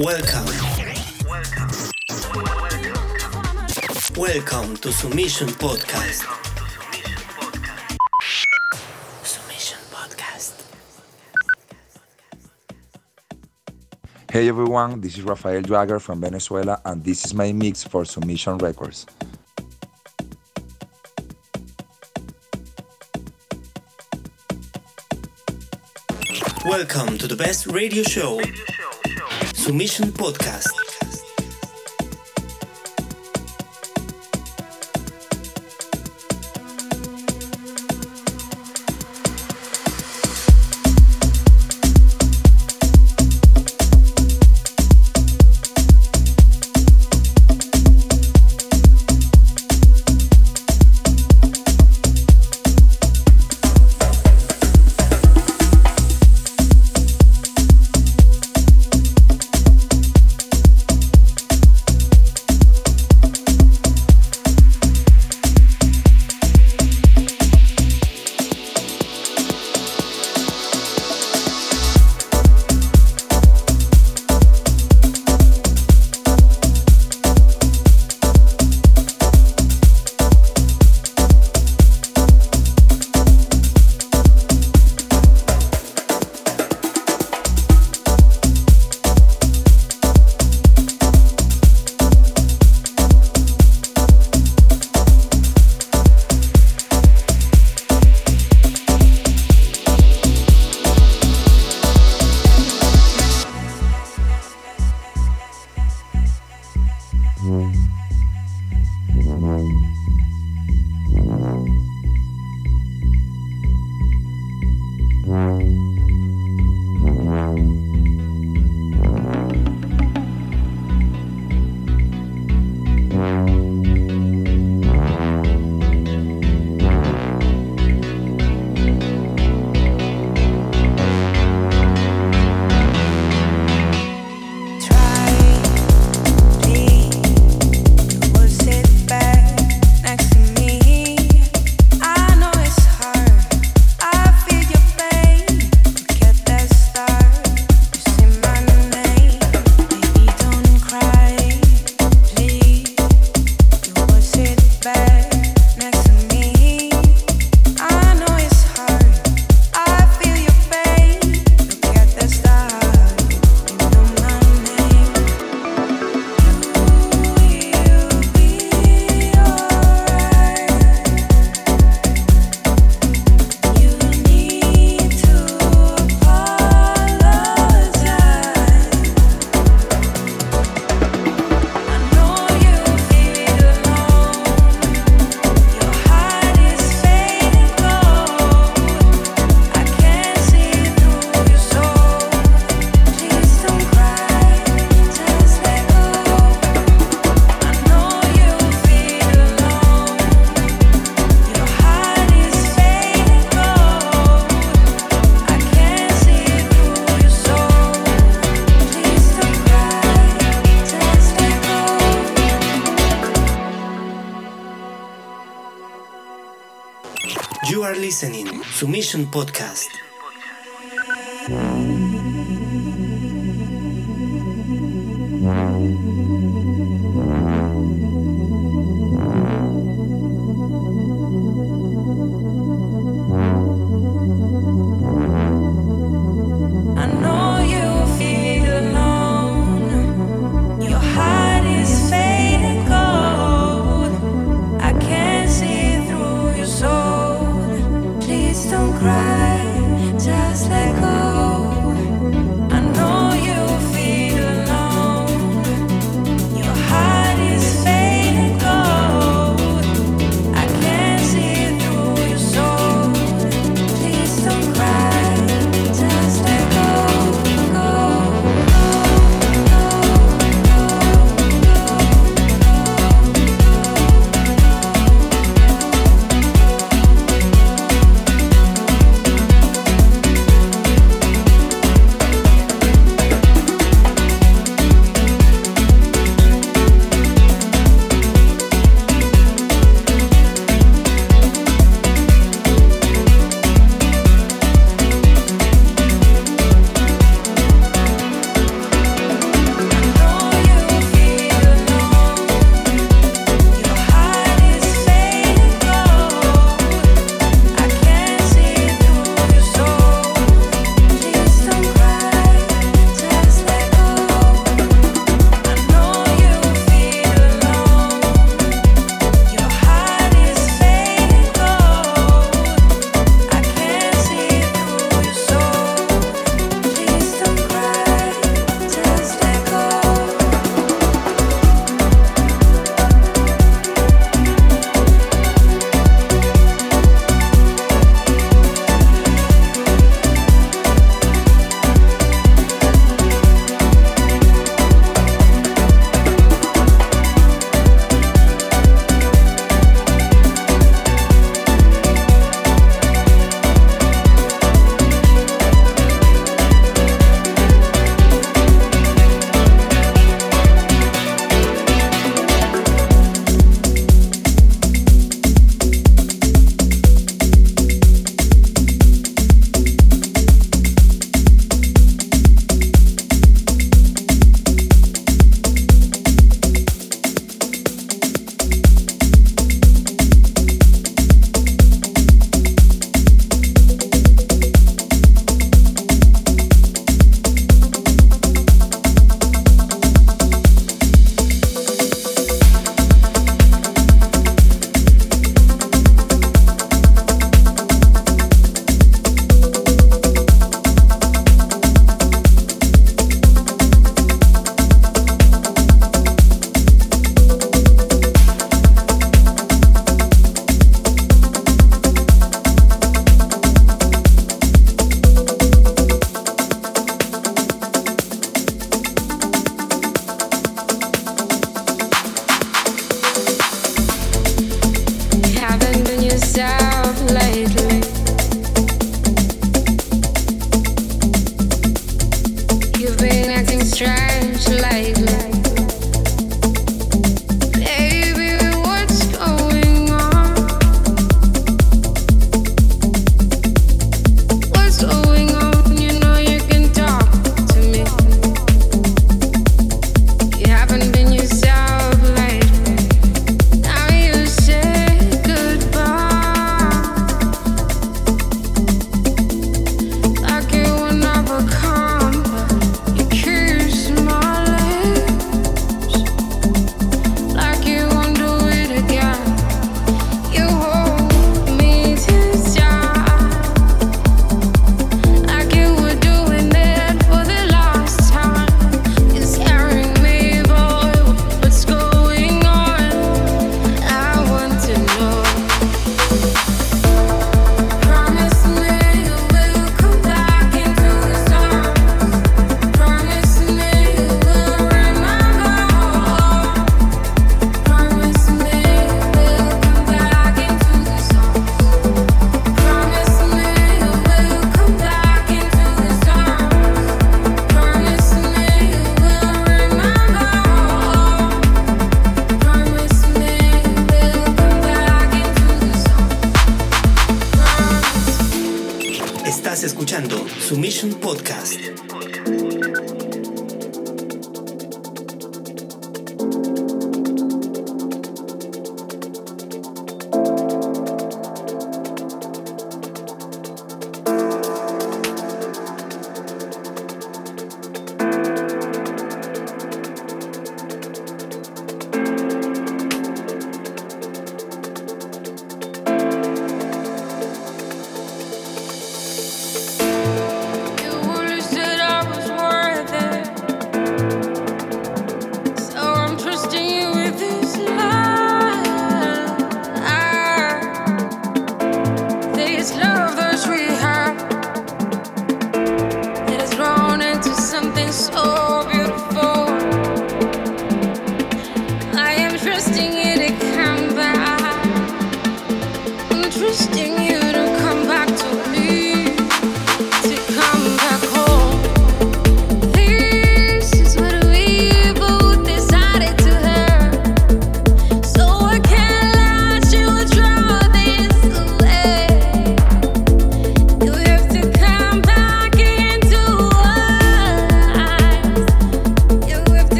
Welcome. Welcome to Submission Podcast. Submission Podcast. Hey everyone, this is Rafael Jagger from Venezuela, and this is my mix for Submission Records. Welcome to the best radio show, Submission Podcast. Submission Podcast.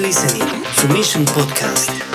listening to Mission Podcast.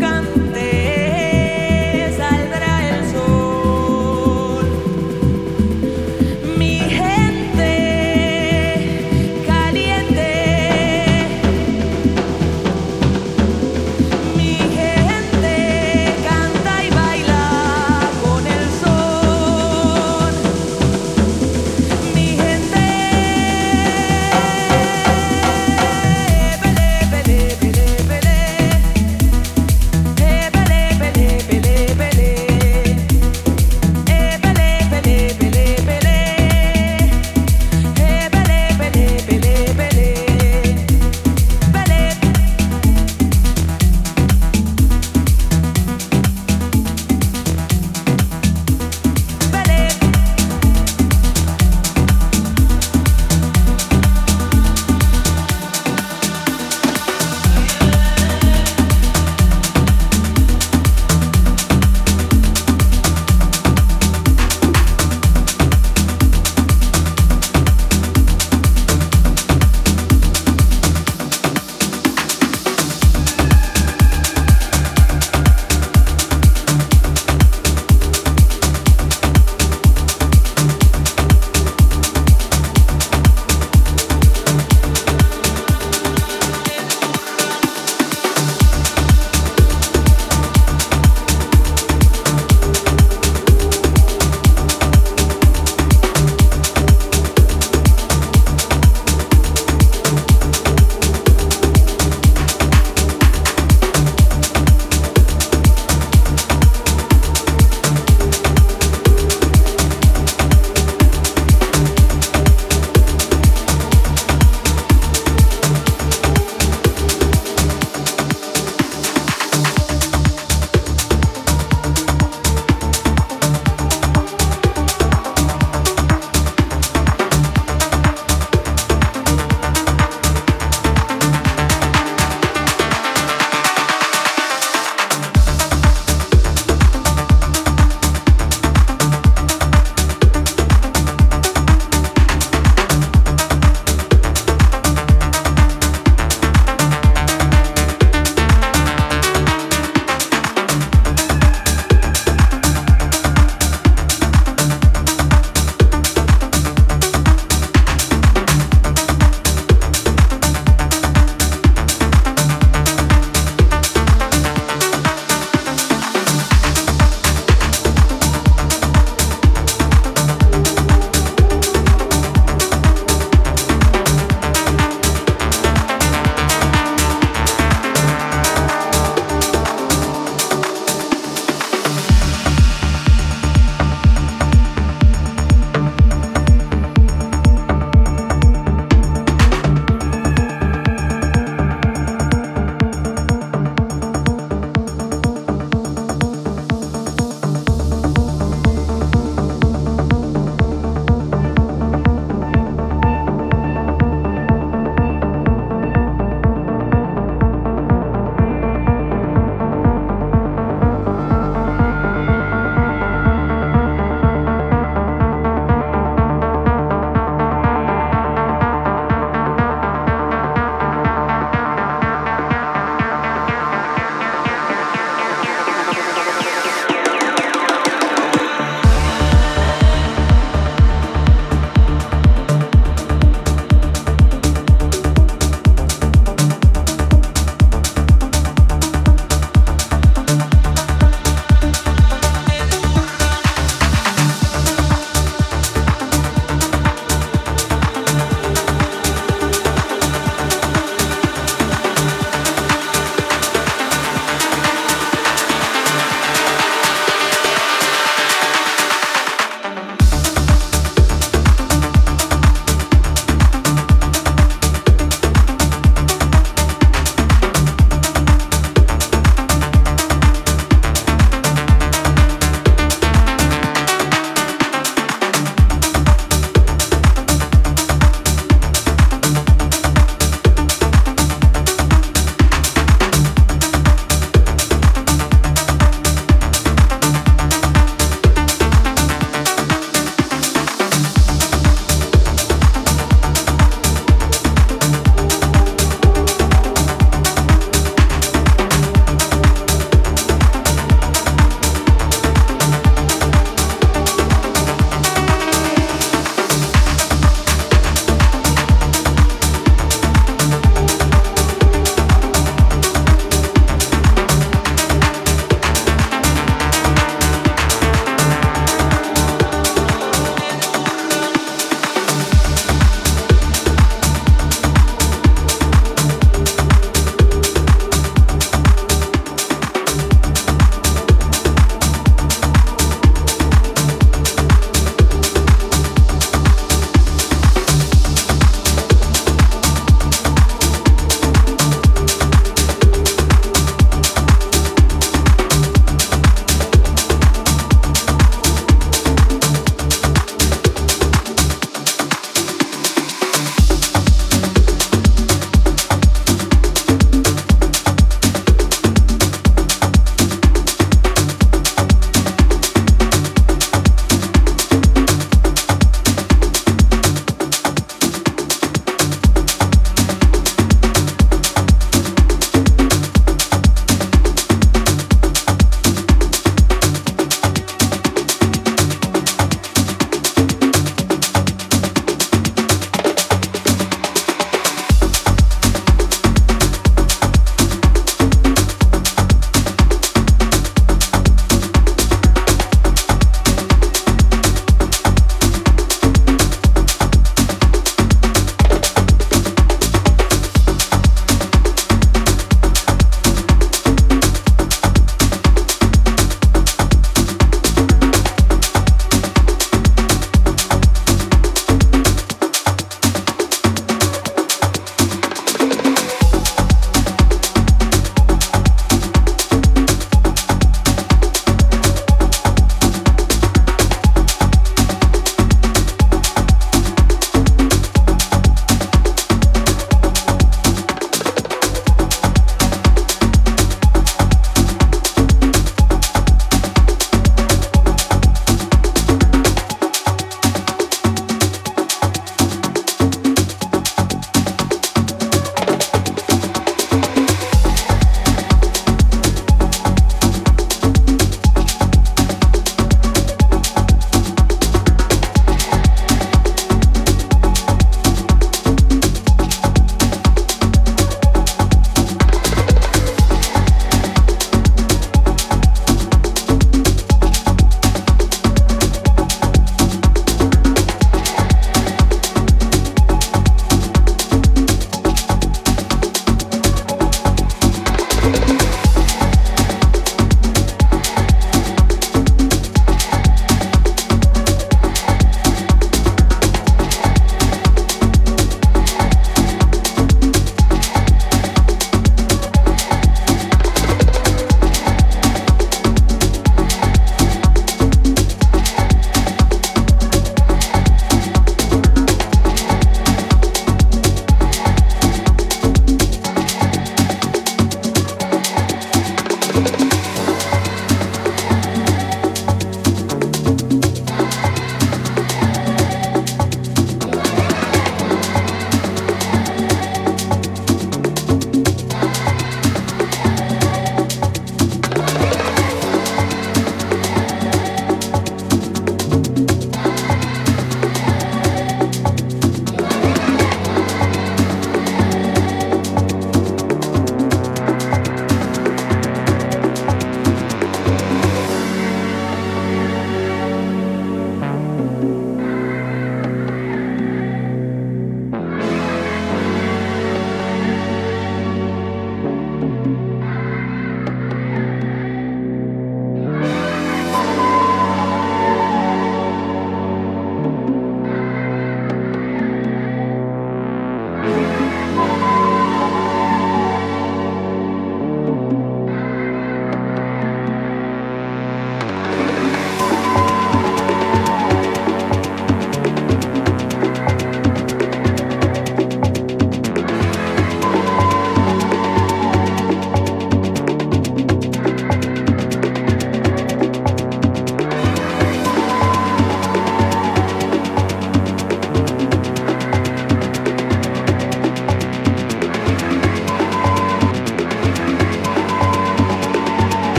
Càng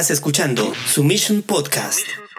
Estás escuchando Submission Podcast.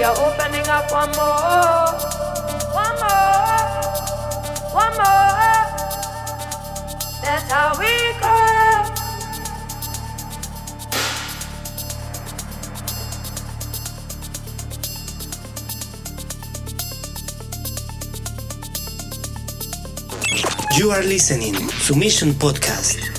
We are opening up one more, one more, one more. That's how we go. You are listening to Mission Podcast.